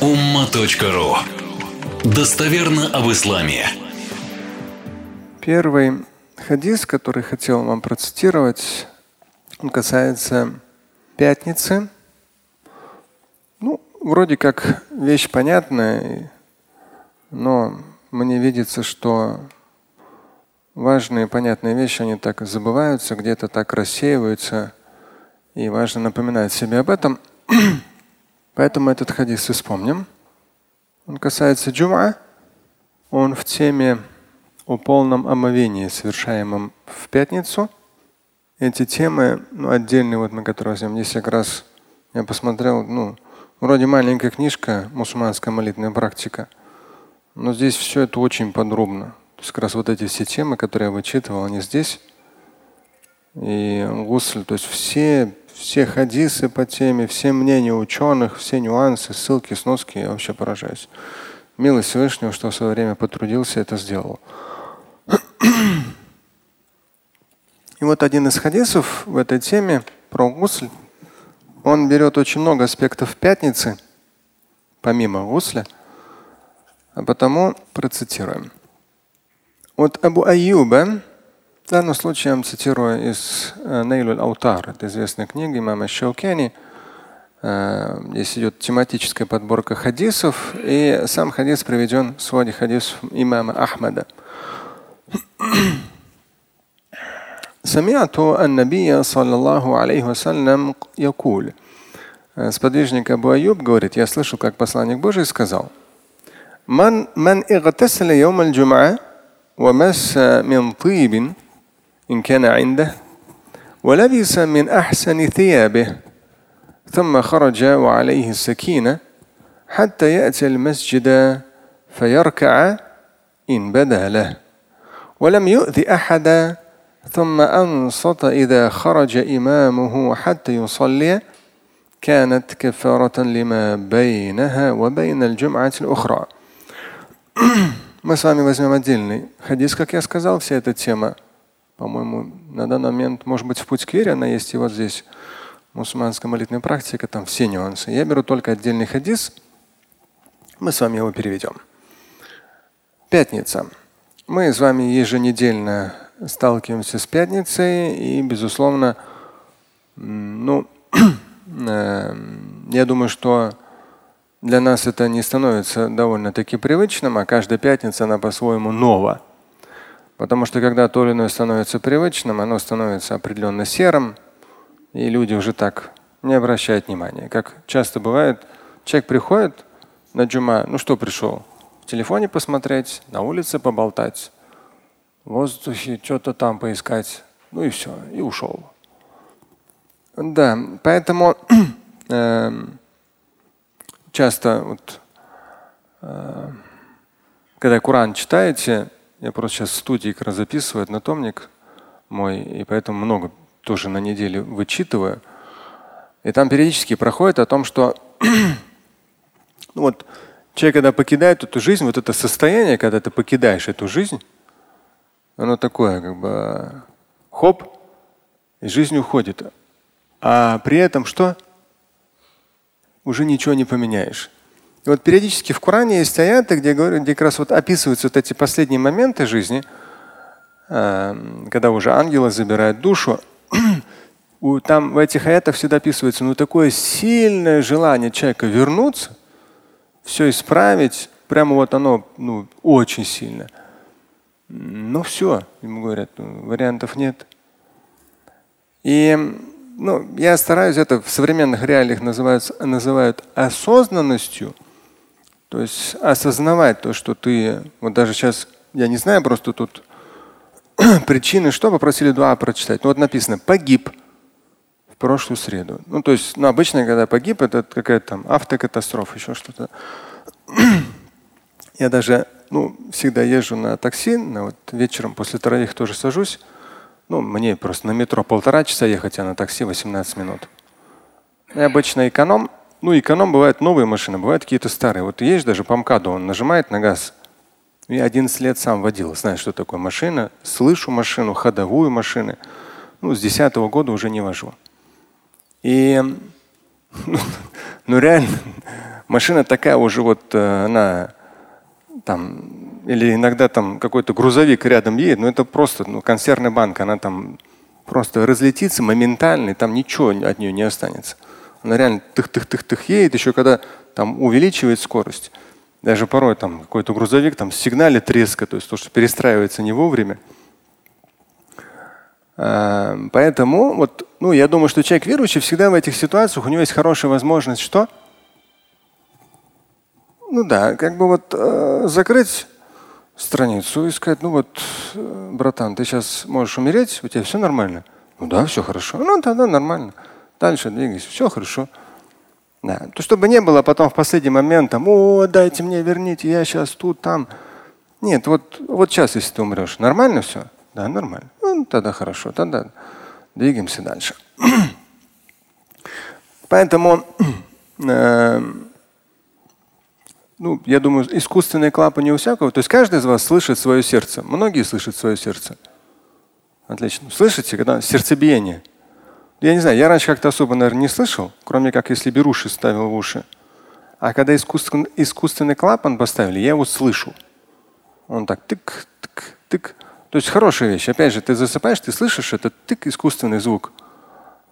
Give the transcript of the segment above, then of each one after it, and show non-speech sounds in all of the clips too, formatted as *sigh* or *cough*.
umma.ru Достоверно об исламе. Первый хадис, который хотел вам процитировать, он касается пятницы. Ну, вроде как вещь понятная, но мне видится, что важные понятные вещи, они так забываются, где-то так рассеиваются. И важно напоминать себе об этом. Поэтому этот хадис вспомним. Он касается джума. Он в теме о полном омовении, совершаемом в пятницу. Эти темы, ну, отдельные, вот мы которые возьмем, здесь как раз я посмотрел, ну, вроде маленькая книжка «Мусульманская молитвенная практика», но здесь все это очень подробно. То есть как раз вот эти все темы, которые я вычитывал, они здесь. И гусль, то есть все все хадисы по теме, все мнения ученых, все нюансы, ссылки, сноски, я вообще поражаюсь. Милость Всевышнего, что в свое время потрудился, это сделал. И вот один из хадисов в этой теме про гусль, он берет очень много аспектов пятницы, помимо гусля, а потому процитируем. От Абу Аюба в данном случае я вам цитирую из Нейлуль Аутар, это известная книга имама Шаукяни. Э, здесь идет тематическая подборка хадисов, и сам хадис приведен в своде хадисов имама Ахмада. *clears throat* سمعت النبي صلى الله عليه وسلم يقول Сподвижник Абу Аюб говорит, я слышал, как посланник Божий сказал, من من إن كان عنده ولبس من أحسن ثيابه ثم خرج وعليه السكينة حتى يأتي المسجد فيركع إن بدا له ولم يؤذي أحدا ثم أنصت إذا خرج إمامه حتى يصلي كانت كفارة لما بينها وبين الجمعة الأخرى. *clears throat* Мы с вами возьмем отдельный хадис, как я сказал, вся эта тема По-моему, на данный момент, может быть, в путь к вере она есть и вот здесь. Мусульманская молитвенная практика, там все нюансы. Я беру только отдельный хадис. Мы с вами его переведем. Пятница. Мы с вами еженедельно сталкиваемся с пятницей и, безусловно, ну, *clears throat* э, я думаю, что для нас это не становится довольно-таки привычным, а каждая пятница она по-своему нова. Потому что когда то или иное становится привычным, оно становится определенно серым, и люди уже так не обращают внимания. Как часто бывает, человек приходит на джума, ну что пришел? В телефоне посмотреть, на улице поболтать, в воздухе что-то там поискать, ну и все, и ушел. Да, поэтому *clears throat* э, часто вот, э, когда Коран читаете, я просто сейчас в студии как раз записываю однотомник мой, и поэтому много тоже на неделю вычитываю. И там периодически проходит о том, что *clears throat* ну вот, человек, когда покидает эту жизнь, вот это состояние, когда ты покидаешь эту жизнь, оно такое, как бы хоп, и жизнь уходит. А при этом что? Уже ничего не поменяешь. И вот периодически в Коране есть аяты, где, где как раз вот описываются вот эти последние моменты жизни, эм, когда уже ангелы забирают душу. *clears throat* Там в этих аятах всегда описывается ну, такое сильное желание человека вернуться, все исправить, прямо вот оно ну, очень сильно. Ну все, ему говорят, ну, вариантов нет. И ну, я стараюсь это в современных реалиях называют, называют осознанностью – то есть осознавать то, что ты, вот даже сейчас, я не знаю, просто тут *clears throat* причины, что попросили дуа прочитать. Ну вот написано погиб в прошлую среду. Ну то есть, ну обычно, когда погиб, это какая-то там автокатастрофа, еще что-то. *clears throat* Я даже ну, всегда езжу на такси, на вот вечером после троих тоже сажусь. Ну, мне просто на метро полтора часа ехать, а на такси 18 минут. И обычно эконом ну, эконом бывают новые машины, бывают какие-то старые. Вот есть даже по МКАДу, он нажимает на газ. Я 11 лет сам водил, знаю, что такое машина. Слышу машину, ходовую машины. Ну, с 10 -го года уже не вожу. И *laughs* ну, ну реально, машина такая уже вот, э, она там, или иногда там какой-то грузовик рядом едет, но это просто ну, консервная банка, она там просто разлетится моментально, и там ничего от нее не останется. Она реально тых-тых-тых-тых едет, еще когда там увеличивает скорость. Даже порой там какой-то грузовик там сигналит резко, то есть то, что перестраивается не вовремя. А, поэтому вот, ну, я думаю, что человек верующий всегда в этих ситуациях у него есть хорошая возможность что? Ну да, как бы вот э, закрыть страницу и сказать, ну вот, э, братан, ты сейчас можешь умереть, у тебя все нормально. Ну да, все хорошо. Ну тогда нормально. Дальше двигайся, все хорошо. Да. То, чтобы не было потом в последний момент, там, о, дайте мне, верните, я сейчас тут, там. Нет, вот, вот сейчас, если ты умрешь, нормально все? Да, нормально. Ну, тогда хорошо, тогда двигаемся дальше. *clears throat* Поэтому *clears throat* э, ну, я думаю, искусственные клапаны у всякого. То есть каждый из вас слышит свое сердце. Многие слышат свое сердце. Отлично. Слышите, когда сердцебиение? Я не знаю, я раньше как-то особо, наверное, не слышал, кроме как если беруши ставил в уши. А когда искусственный, искусственный клапан поставили, я его слышу. Он так тык, тык, тык. То есть хорошая вещь. Опять же, ты засыпаешь, ты слышишь этот тык, искусственный звук.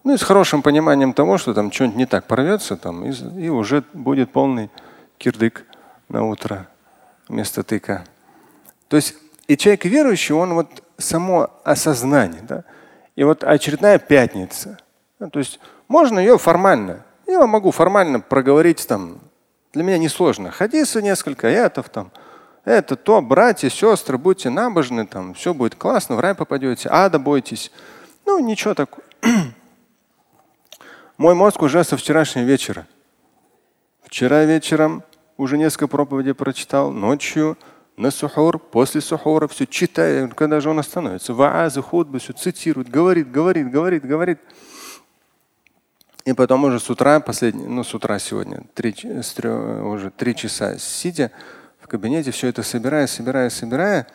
Ну и с хорошим пониманием того, что там что-нибудь не так порвется, там, и, и уже будет полный кирдык на утро вместо тыка. То есть и человек верующий, он вот само осознание, да? И вот очередная пятница. Да, то есть можно ее формально. Я могу формально проговорить там. Для меня несложно. Хадисы несколько аятов там. Это то, братья, сестры, будьте набожны, там, все будет классно, в рай попадете, ада бойтесь. Ну, ничего такого. *clears throat* Мой мозг уже со вчерашнего вечера. Вчера вечером уже несколько проповедей прочитал, ночью на сухур, после сухура все читая, когда же он остановится. Ваазы, худбы, все цитирует, говорит, говорит, говорит, говорит. И потом уже с утра, последний, ну с утра сегодня, три, уже три часа сидя в кабинете, все это собирая, собирая, собирая.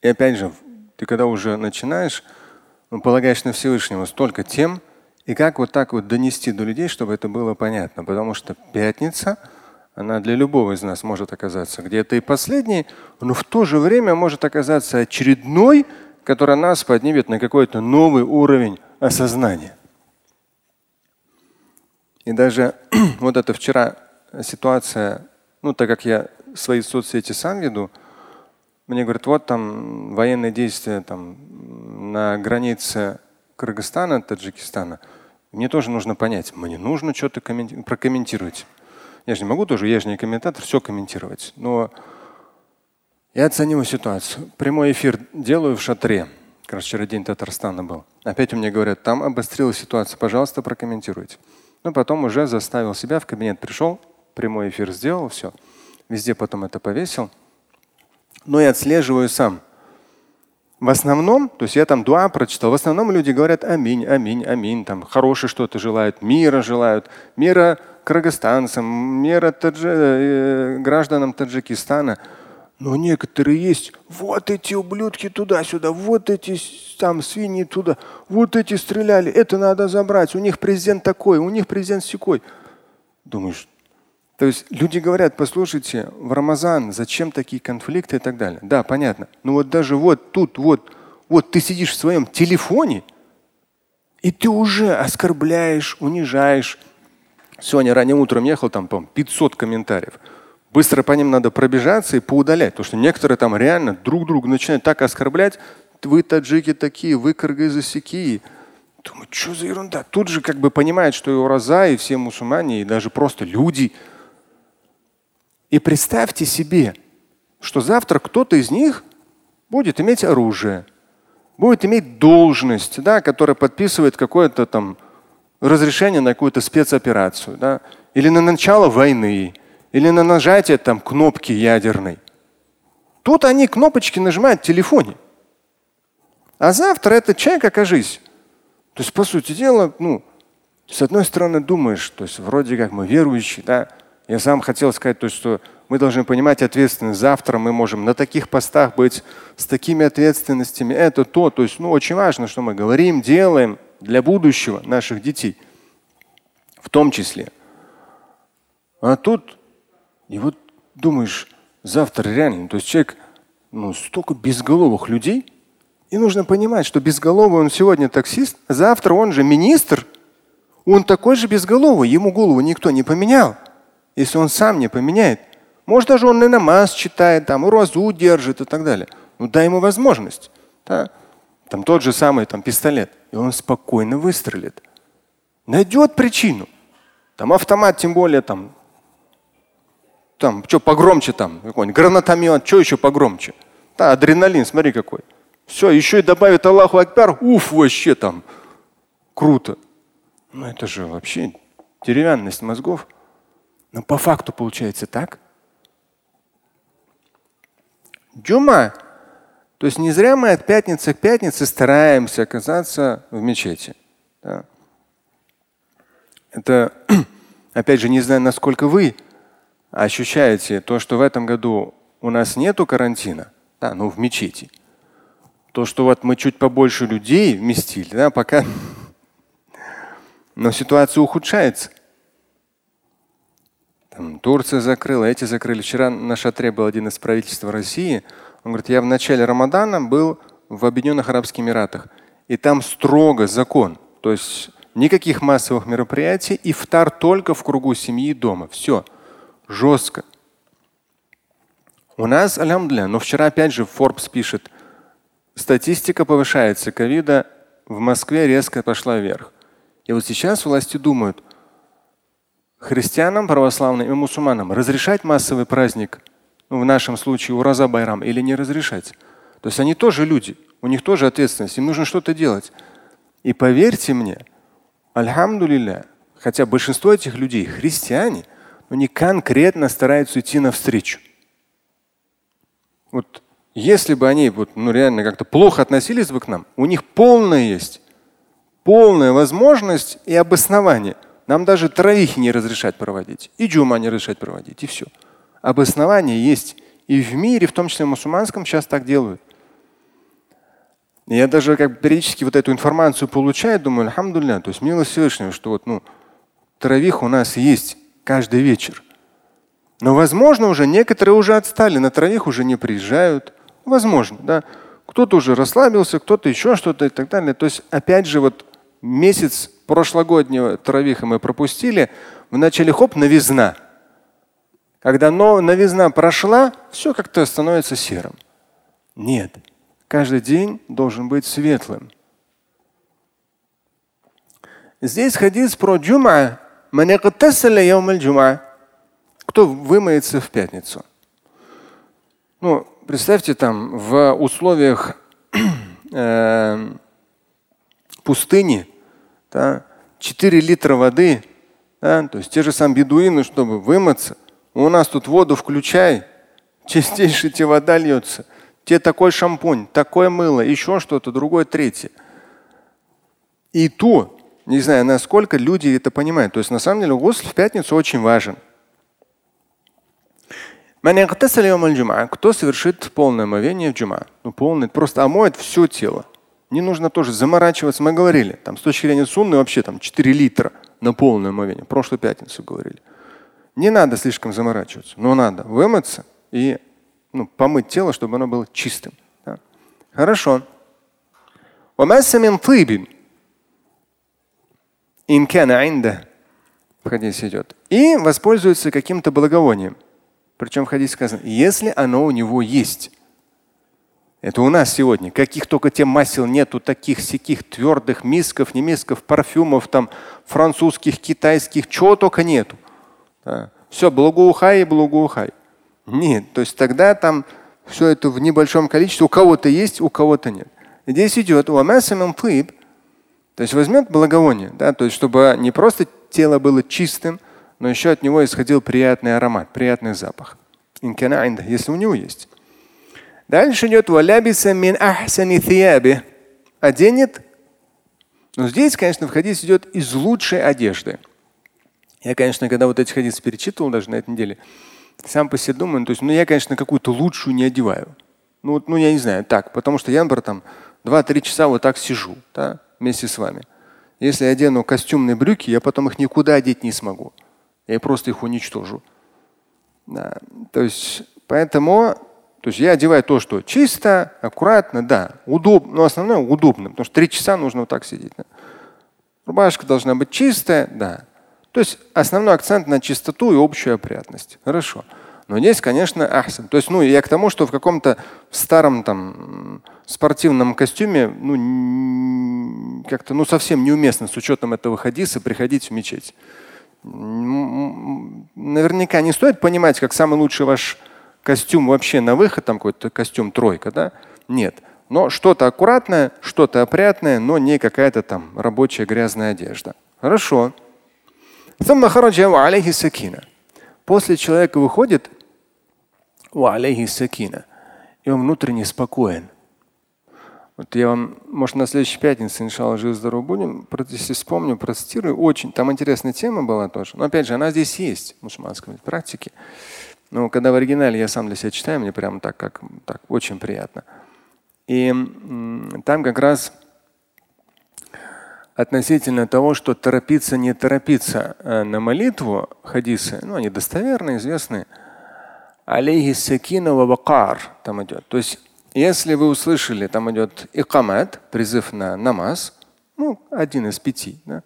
И опять же, ты когда уже начинаешь, ну, полагаешь на Всевышнего столько тем, и как вот так вот донести до людей, чтобы это было понятно? Потому что пятница, она для любого из нас может оказаться где-то и последней, но в то же время может оказаться очередной, которая нас поднимет на какой-то новый уровень осознания. И даже *clears throat* вот эта вчера ситуация, ну так как я свои соцсети сам веду, мне говорят, вот там военные действия там, на границе Кыргызстана, Таджикистана – мне тоже нужно понять, мне нужно что-то прокомментировать. Я же не могу тоже, я же не комментатор, все комментировать. Но я оцениваю ситуацию. Прямой эфир делаю в шатре. Как раз вчера день Татарстана был. Опять меня говорят, там обострилась ситуация, пожалуйста, прокомментируйте. Ну, потом уже заставил себя, в кабинет пришел, прямой эфир сделал, все. Везде потом это повесил. Но я отслеживаю сам. В основном, то есть я там дуа прочитал, в основном люди говорят аминь, аминь, аминь, там хорошее что-то желают, мира желают, мира кыргызстанцам, мира таджи, э, гражданам Таджикистана. Но некоторые есть, вот эти ублюдки туда-сюда, вот эти там свиньи туда, вот эти стреляли, это надо забрать, у них президент такой, у них президент секой. Думаешь, то есть люди говорят, послушайте, в Рамазан зачем такие конфликты и так далее. Да, понятно. Но вот даже вот тут, вот, вот ты сидишь в своем телефоне, и ты уже оскорбляешь, унижаешь. Сегодня ранним утром ехал, там, по 500 комментариев. Быстро по ним надо пробежаться и поудалять. Потому что некоторые там реально друг друга начинают так оскорблять. Вы таджики такие, вы кыргызы сякие. Думаю, что за ерунда? Тут же как бы понимают, что и ураза, и все мусульмане, и даже просто люди – и представьте себе, что завтра кто-то из них будет иметь оружие, будет иметь должность, да, которая подписывает какое-то там разрешение на какую-то спецоперацию, да, или на начало войны, или на нажатие там кнопки ядерной. Тут они кнопочки нажимают в телефоне. А завтра этот человек, окажись. То есть, по сути дела, ну, с одной стороны думаешь, то есть вроде как мы верующие, да, я сам хотел сказать то, что мы должны понимать ответственность. Завтра мы можем на таких постах быть с такими ответственностями. Это то. То есть ну, очень важно, что мы говорим, делаем для будущего наших детей. В том числе. А тут, и вот думаешь, завтра реально, то есть человек, ну, столько безголовых людей, и нужно понимать, что безголовый он сегодня таксист, завтра он же министр, он такой же безголовый, ему голову никто не поменял. Если он сам не поменяет, может даже он и намаз читает, там, и розу держит и так далее. Ну дай ему возможность. Да? Там тот же самый там, пистолет. И он спокойно выстрелит. Найдет причину. Там автомат, тем более, там, там, что погромче там, какой-нибудь гранатомет, что еще погромче. Да, адреналин, смотри какой. Все, еще и добавит Аллаху Акбар, уф, вообще там. Круто. Ну это же вообще деревянность мозгов. Но по факту получается так. Джума. То есть не зря мы от пятницы к пятнице стараемся оказаться в мечети. Да. Это, *clears throat* опять же, не знаю, насколько вы ощущаете то, что в этом году у нас нету карантина, да, ну в мечети. То, что вот мы чуть побольше людей вместили, да, пока *laughs* но ситуация ухудшается. Турция закрыла, эти закрыли. Вчера на шатре был один из правительства России. Он говорит, я в начале Рамадана был в Объединенных Арабских Эмиратах. И там строго закон. То есть никаких массовых мероприятий, и втар только в кругу семьи и дома. Все. Жестко. У нас, алямдля, но вчера опять же Forbes пишет, статистика повышается, ковида в Москве резко пошла вверх. И вот сейчас власти думают, христианам, православным и мусульманам разрешать массовый праздник, ну, в нашем случае Ураза Байрам, или не разрешать. То есть они тоже люди, у них тоже ответственность, им нужно что-то делать. И поверьте мне, альхамдулилля, хотя большинство этих людей христиане, но они конкретно стараются идти навстречу. Вот если бы они вот, ну, реально как-то плохо относились бы к нам, у них полное есть полная возможность и обоснование. Нам даже троих не разрешать проводить, и джума не разрешать проводить, и все. Обоснование есть и в мире, в том числе в мусульманском, сейчас так делают. Я даже как периодически вот эту информацию получаю, думаю, алхамдулля, то есть милость Всевышнего, что вот ну, травих у нас есть каждый вечер. Но, возможно, уже некоторые уже отстали, на травих уже не приезжают. Возможно, да. Кто-то уже расслабился, кто-то еще что-то и так далее. То есть, опять же, вот месяц прошлогоднего травиха мы пропустили, в начале хоп, новизна. Когда новизна прошла, все как-то становится серым. Нет, каждый день должен быть светлым. Здесь хадис про джума. Кто вымоется в пятницу? Ну, представьте там в условиях *clears throat* э, пустыне да, 4 литра воды, да, то есть те же самые бедуины, чтобы вымыться. У нас тут воду включай, *laughs* чистейшая тебе вода льется. Тебе такой шампунь, такое мыло, еще что-то, другое, третье. И то, не знаю, насколько люди это понимают. То есть на самом деле гусль в пятницу очень важен. Кто совершит полное омовение в джума? Ну, полное, просто омоет все тело. Не нужно тоже заморачиваться. Мы говорили, там с точки зрения сунны вообще там 4 литра на полное омовение. Прошлую пятницу говорили. Не надо слишком заморачиваться, но надо вымыться и ну, помыть тело, чтобы оно было чистым. Да? Хорошо. В хадисе идет. И воспользуется каким-то благовонием. Причем в хадисе сказано, если оно у него есть. Это у нас сегодня. Каких только тем масел нету, таких сяких твердых мисков, не мисков, парфюмов, там, французских, китайских, чего только нету. Да. Все, благоухай и благоухай. Нет, то есть тогда там все это в небольшом количестве. У кого-то есть, у кого-то нет. Здесь идет то есть возьмет благовоние, да, то есть чтобы не просто тело было чистым, но еще от него исходил приятный аромат, приятный запах. Если у него есть. Дальше идет валябиса мин ахсани thiyаби. Оденет. Но здесь, конечно, в хадис идет из лучшей одежды. Я, конечно, когда вот эти хадисы перечитывал даже на этой неделе, сам по себе думаю, то есть, ну я, конечно, какую-то лучшую не одеваю. Ну, вот, ну я не знаю, так, потому что я, например, там 2-3 часа вот так сижу, да, вместе с вами. Если я одену костюмные брюки, я потом их никуда одеть не смогу. Я просто их уничтожу. Да. То есть, поэтому то есть я одеваю то, что чисто, аккуратно, да, удобно, но основное удобно, потому что три часа нужно вот так сидеть. Да. Рубашка должна быть чистая, да. То есть основной акцент на чистоту и общую опрятность. Хорошо. Но здесь, конечно, ахсан. То есть, ну, я к тому, что в каком-то старом там спортивном костюме, ну, как-то, ну, совсем неуместно с учетом этого хадиса приходить в мечеть. Наверняка не стоит понимать, как самый лучший ваш костюм вообще на выход, там какой-то костюм тройка, да? Нет. Но что-то аккуратное, что-то опрятное, но не какая-то там рабочая грязная одежда. Хорошо. После человека выходит и он внутренне спокоен. Вот я вам, может, на следующей пятнице, иншалла, жив здоров будем, если вспомню, процитирую. Очень, там интересная тема была тоже. Но опять же, она здесь есть в мусульманской практике. Но когда в оригинале я сам для себя читаю, мне прямо так, как, так очень приятно. И там как раз относительно того, что торопиться, не торопиться э, на молитву, хадисы, ну они достоверные, известные. Алейхи сакина вакар там идет. То есть, если вы услышали, там идет икамат, призыв на намаз, ну, один из пяти, да,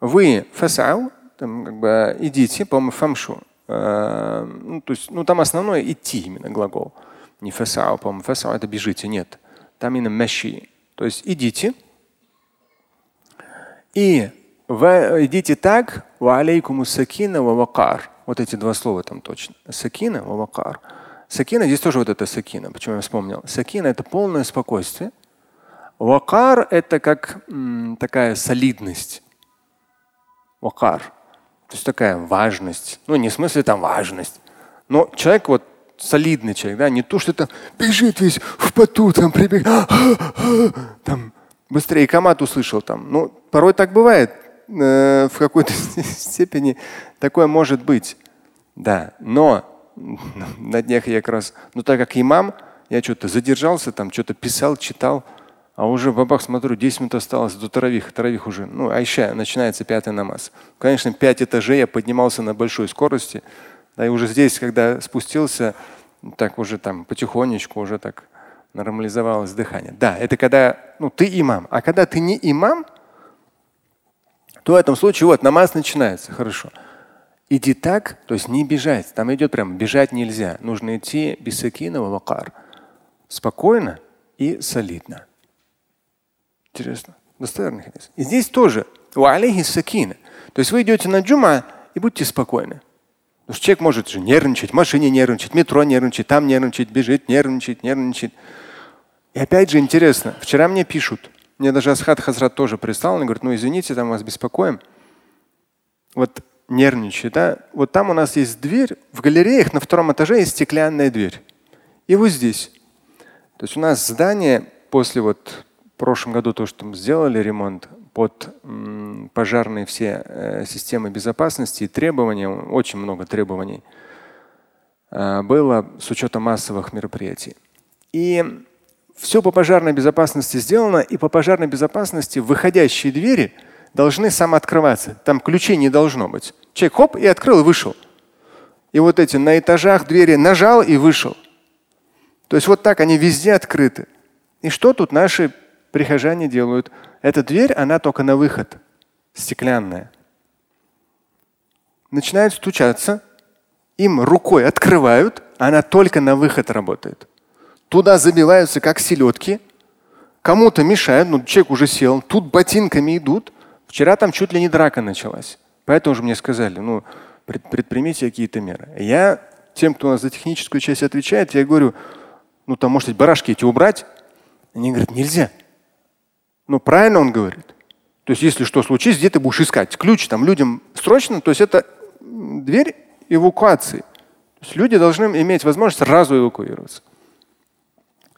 вы фасау, там как бы идите, по-моему, фамшу, Э, ну, то есть, ну, там основное идти именно глагол. Не фасау, по-моему, фасау это бежите, нет. Там именно меши. То есть идите. И вы идите так, ва алейкуму сакина ва. Вот эти два слова там точно. Сакина ва вакар. Сакина, здесь тоже вот это сакина, почему я вспомнил. Сакина это полное спокойствие. Вакар это как м, такая солидность. Вакар. То есть такая важность. Ну, не в смысле там важность. Но человек вот солидный человек, да, не то, что там бежит весь в поту, там прибег, *gasps* там быстрее комат услышал там. Ну, порой так бывает. Э, в какой-то *laughs* степени такое может быть. Да, но *laughs* на днях я как раз, ну так как имам, я что-то задержался, там что-то писал, читал. А уже в бабах смотрю, 10 минут осталось до таравих. Таравих уже, ну, айша, начинается пятый намаз. Конечно, пять этажей я поднимался на большой скорости. Да, и уже здесь, когда спустился, так уже там потихонечку уже так нормализовалось дыхание. Да, это когда ну, ты имам. А когда ты не имам, то в этом случае вот намаз начинается. Хорошо. Иди так, то есть не бежать. Там идет прям бежать нельзя. Нужно идти бисакина вакар. Спокойно и солидно. Интересно. Достоверный хадис. И здесь тоже. сакина. То есть вы идете на джума и будьте спокойны. Потому что человек может же нервничать, в машине нервничать, метро нервничать, там нервничать, бежит, нервничать, нервничать. И опять же интересно, вчера мне пишут, мне даже Асхат Хазрат тоже пристал, он говорит, ну извините, там вас беспокоим. Вот нервничает, да? Вот там у нас есть дверь, в галереях на втором этаже есть стеклянная дверь. И вот здесь. То есть у нас здание после вот прошлом году то, что мы сделали ремонт под пожарные все э, системы безопасности и требования, очень много требований э, было с учетом массовых мероприятий. И все по пожарной безопасности сделано, и по пожарной безопасности выходящие двери должны самооткрываться. Там ключей не должно быть. Человек хоп и открыл и вышел. И вот эти на этажах двери нажал и вышел. То есть вот так они везде открыты. И что тут наши прихожане делают. Эта дверь, она только на выход, стеклянная. Начинают стучаться, им рукой открывают, она только на выход работает. Туда забиваются как селедки, кому-то мешают, ну человек уже сел, тут ботинками идут. Вчера там чуть ли не драка началась. Поэтому же мне сказали, ну предпримите какие-то меры. Я тем, кто у нас за техническую часть отвечает, я говорю, ну там может быть барашки эти убрать. Они говорят, нельзя. Ну, правильно он говорит. То есть, если что случится, где ты будешь искать? Ключ там людям срочно, то есть это дверь эвакуации. То есть люди должны иметь возможность сразу эвакуироваться.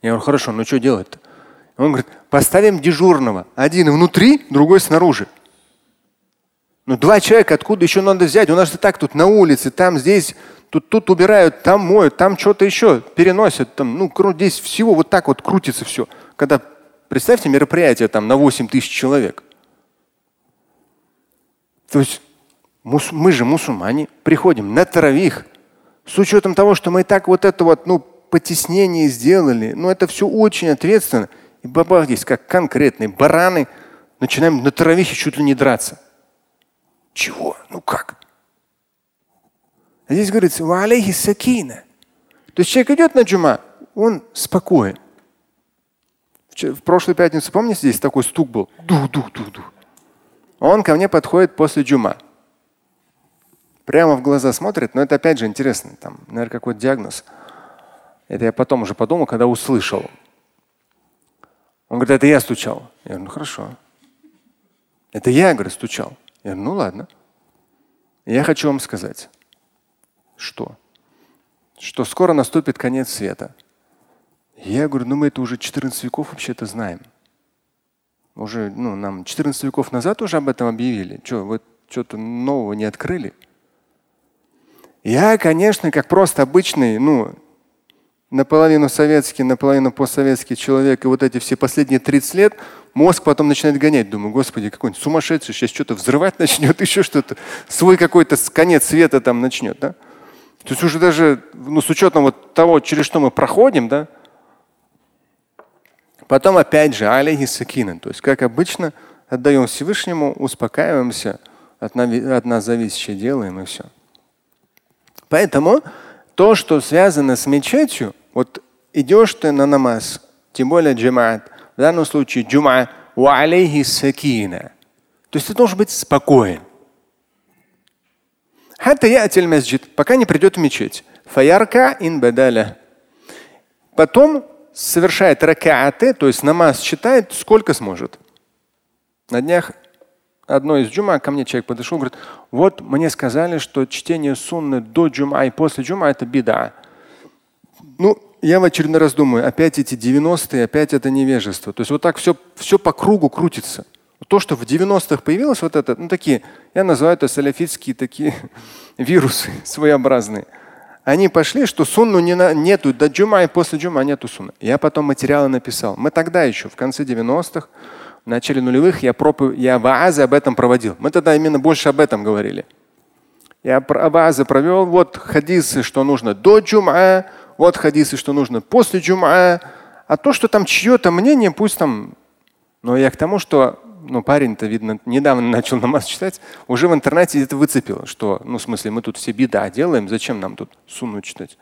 Я говорю, хорошо, ну что делать-то? Он говорит, поставим дежурного. Один внутри, другой снаружи. Ну, два человека откуда еще надо взять? У нас же так тут на улице, там, здесь, тут, тут убирают, там моют, там что-то еще переносят. Там, ну, здесь всего вот так вот крутится все. Когда Представьте мероприятие там на 8 тысяч человек. То есть мы же мусульмане, приходим на таравих, с учетом того, что мы и так вот это вот, ну, потеснение сделали, ну, это все очень ответственно. И бабах здесь как конкретные бараны, начинаем на таравихе чуть ли не драться. Чего? Ну как? А здесь говорится, ва алейхи сакина. То есть человек идет на джума, он спокоен. В прошлую пятницу, помните, здесь такой стук был? Ду-ду-ду-ду. Он ко мне подходит после джума. Прямо в глаза смотрит, но это опять же интересно. Там, наверное, какой-то диагноз. Это я потом уже подумал, когда услышал. Он говорит, это я стучал. Я говорю, ну хорошо. Это я, говорю, стучал. Я говорю, ну ладно. Я хочу вам сказать, что? Что скоро наступит конец света. Я говорю, ну мы это уже 14 веков вообще-то знаем. Уже, ну, нам 14 веков назад уже об этом объявили. Что, вы что-то нового не открыли? Я, конечно, как просто обычный, ну, наполовину советский, наполовину постсоветский человек, и вот эти все последние 30 лет, мозг потом начинает гонять. Думаю, господи, какой-нибудь сумасшедший сейчас что-то взрывать *laughs* начнет, еще что-то, свой какой-то конец света там начнет. Да? То есть уже даже ну, с учетом вот того, через что мы проходим, да, Потом опять же, алейхи сакина. То есть, как обычно, отдаем Всевышнему, успокаиваемся, от, от нас зависящее делаем и все. Поэтому то, что связано с мечетью, вот идешь ты на намаз, тем более джамаат, в данном случае джума, ва алейхи сакина. То есть ты должен быть спокоен. Пока не придет в мечеть. Фаярка ин бадаля. Потом совершает ракааты, то есть намаз читает, сколько сможет. На днях одной из джума ко мне человек подошел, говорит, вот мне сказали, что чтение сунны до джума и после джума это беда. Ну, я в очередной раз думаю, опять эти 90-е, опять это невежество. То есть вот так все, все по кругу крутится. То, что в 90-х появилось вот это, ну такие, я называю это саляфитские такие *laughs* вирусы своеобразные. Они пошли, что сунну не на, нету, до джума и после джума нету сунны. Я потом материалы написал. Мы тогда еще, в конце 90-х, в начале нулевых, я, пропы, я ваазы об этом проводил. Мы тогда именно больше об этом говорили. Я ваазы провел, вот хадисы, что нужно до джума, вот хадисы, что нужно после джума. А то, что там чье-то мнение, пусть там. Но я к тому, что ну, парень-то, видно, недавно начал намаз читать, уже в интернете это выцепило, что, ну, в смысле, мы тут все беда делаем, зачем нам тут сунну читать?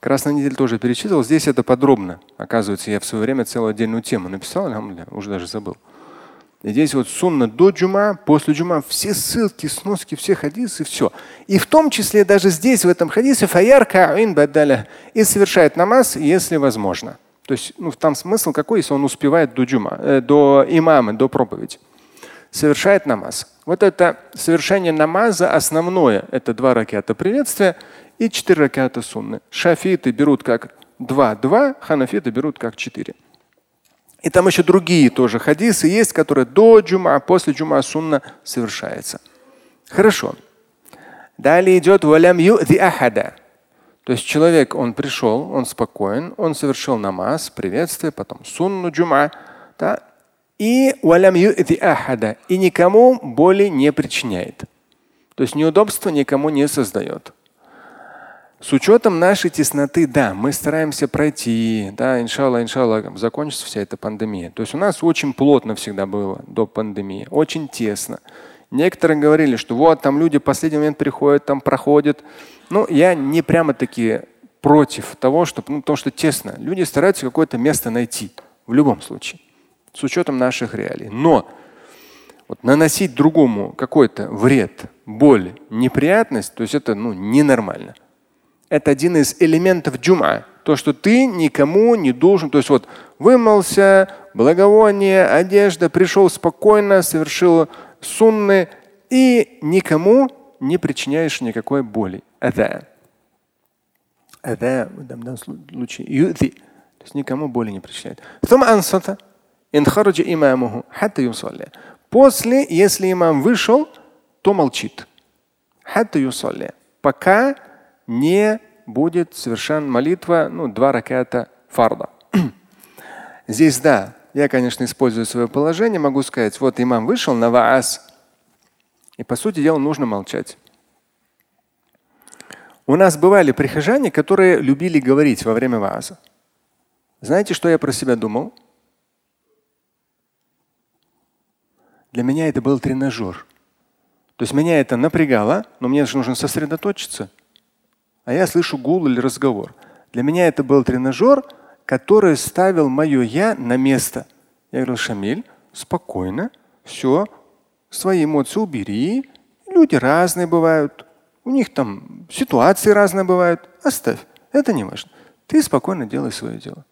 Красная неделя тоже перечитывал. Здесь это подробно. Оказывается, я в свое время целую отдельную тему написал, уже даже забыл. И здесь вот сунна до джума, после джума, все ссылки, сноски, все хадисы, все. И в том числе даже здесь, в этом хадисе, фаяр каин бадаля, и совершает намаз, если возможно. То есть ну, там смысл какой, если он успевает до джума, э, до имама, до проповеди. Совершает намаз. Вот это совершение намаза основное. Это два ракета приветствия и четыре ракета сунны. Шафиты берут как два-два, ханафиты берут как четыре. И там еще другие тоже хадисы есть, которые до джума, после джума сунна совершается. Хорошо. Далее идет валям ахада. То есть человек, он пришел, он спокоен, он совершил намаз, приветствие, потом сунну джума, да, и ахада, и никому боли не причиняет. То есть неудобства никому не создает. С учетом нашей тесноты, да, мы стараемся пройти, да, иншалла, иншалла, закончится вся эта пандемия. То есть у нас очень плотно всегда было до пандемии, очень тесно. Некоторые говорили, что вот там люди в последний момент приходят, там проходят. Ну, я не прямо таки против того, что, ну, потому что тесно. Люди стараются какое-то место найти в любом случае, с учетом наших реалий. Но вот наносить другому какой-то вред, боль, неприятность, то есть это ну, ненормально. Это один из элементов джума. То, что ты никому не должен. То есть вот вымылся, благовоние, одежда, пришел спокойно, совершил сунны и никому не причиняешь никакой боли. Это. Это в данном случае юзи. То есть никому боли не причиняет. После, если имам вышел, то молчит. Пока не будет совершена молитва, ну, два ракета фарда. *clears throat* Здесь да, я, конечно, использую свое положение, могу сказать, вот имам вышел на ваас, И по сути дела нужно молчать. У нас бывали прихожане, которые любили говорить во время ваза. Знаете, что я про себя думал? Для меня это был тренажер. То есть меня это напрягало, но мне же нужно сосредоточиться. А я слышу гул или разговор. Для меня это был тренажер, который ставил мое я на место. Я говорил, Шамиль, спокойно, все, свои эмоции убери. Люди разные бывают. У них там ситуации разные бывают. Оставь. Это не важно. Ты спокойно делай свое дело.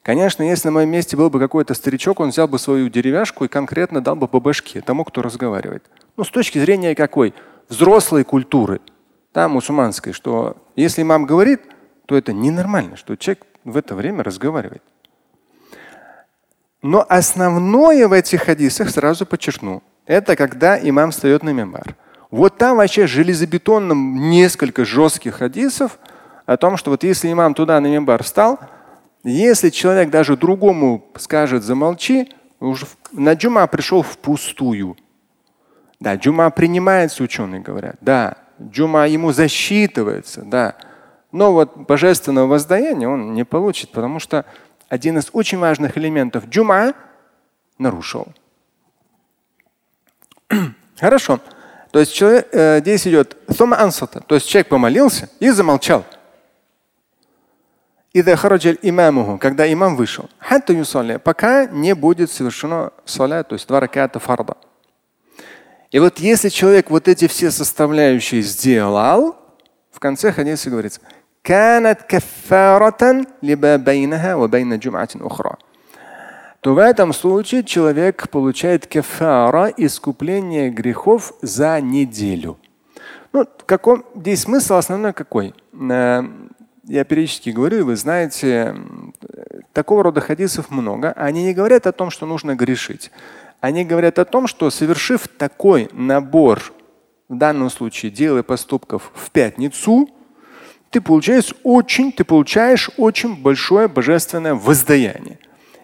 Конечно, если на моем месте был бы какой-то старичок, он взял бы свою деревяшку и конкретно дал бы по башке тому, кто разговаривает. Ну, с точки зрения какой? Взрослой культуры, да, мусульманской, что если имам говорит, то это ненормально, что человек в это время разговаривает. Но основное в этих хадисах сразу подчеркну. Это когда имам встает на мембар. Вот там вообще железобетонным несколько жестких хадисов о том, что вот если имам туда на мембар встал, если человек даже другому скажет замолчи, уже на джума пришел впустую. Да, джума принимается, ученые говорят. Да, джума ему засчитывается, да. Но вот божественного воздаяния он не получит, потому что один из очень важных элементов джума нарушил. *clears throat* Хорошо. То есть человек, э, здесь идет ансата, то есть человек помолился и замолчал. имамуху, когда имам вышел, пока не будет совершено саля, то есть два раката фарда. И вот если человек вот эти все составляющие сделал, в конце хадиса говорится, كانت كفارة لما بينها وبين جمعة أخرى то в этом случае человек получает кефара, искупление грехов за неделю. Ну, каком, здесь смысл основной какой? Э, я периодически говорю, и вы знаете, такого рода хадисов много. Они не говорят о том, что нужно грешить. Они говорят о том, что совершив такой набор, в данном случае дел и поступков в пятницу, ты получаешь очень, ты получаешь очень большое божественное воздаяние.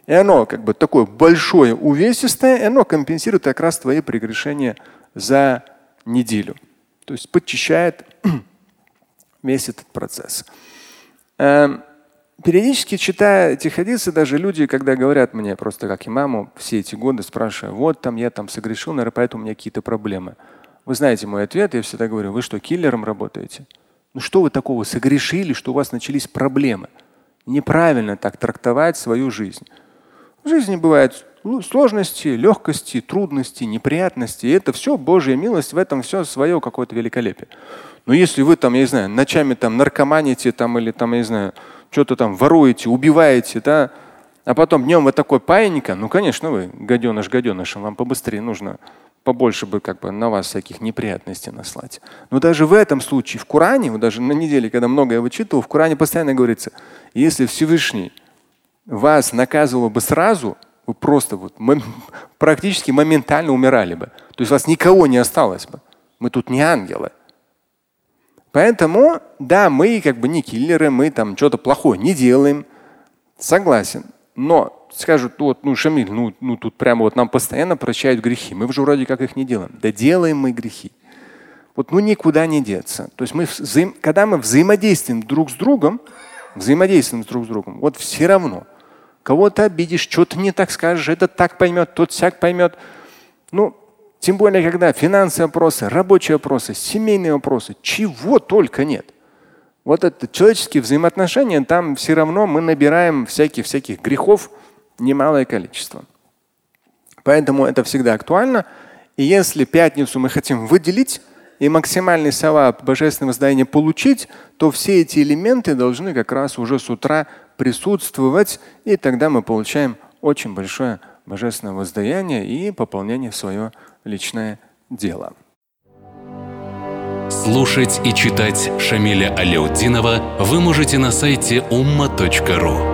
И оно как бы такое большое, увесистое, и оно компенсирует как раз твои прегрешения за неделю. То есть подчищает *clears throat* весь этот процесс. Эм, периодически читая эти хадисы, даже люди, когда говорят мне просто как имаму все эти годы, спрашивая, вот там я там согрешил, наверное, поэтому у меня какие-то проблемы. Вы знаете мой ответ, я всегда говорю, вы что, киллером работаете? Ну что вы такого согрешили, что у вас начались проблемы? Неправильно так трактовать свою жизнь. В жизни бывают сложности, легкости, трудности, неприятности. И это все Божья милость, в этом все свое какое-то великолепие. Но если вы там, я не знаю, ночами там наркоманите там, или там, я не знаю, что-то там воруете, убиваете, да, а потом днем вы такой паинька, ну, конечно, вы гаденыш гаденышем, вам побыстрее нужно побольше бы как бы на вас всяких неприятностей наслать. Но даже в этом случае, в Коране, вот даже на неделе, когда много я вычитывал, в Коране постоянно говорится, если Всевышний вас наказывал бы сразу, вы просто вот практически моментально умирали бы. То есть вас никого не осталось бы. Мы тут не ангелы. Поэтому, да, мы как бы не киллеры, мы там что-то плохое не делаем. Согласен. Но скажут, вот, ну, Шамиль, ну, ну тут прямо вот нам постоянно прощают грехи. Мы же вроде как их не делаем. Да делаем мы грехи. Вот ну никуда не деться. То есть мы взаим, когда мы взаимодействуем друг с другом, взаимодействуем друг с другом, вот все равно кого-то обидишь, что-то не так скажешь, этот так поймет, тот всяк поймет. Ну, тем более, когда финансовые вопросы, рабочие вопросы, семейные вопросы, чего только нет. Вот это человеческие взаимоотношения, там все равно мы набираем всяких-всяких грехов немалое количество. Поэтому это всегда актуально. И если пятницу мы хотим выделить и максимальный салат божественного здания получить, то все эти элементы должны как раз уже с утра присутствовать, и тогда мы получаем очень большое божественное воздаяние и пополнение в свое личное дело. Слушать и читать Шамиля Аляутдинова вы можете на сайте umma.ru.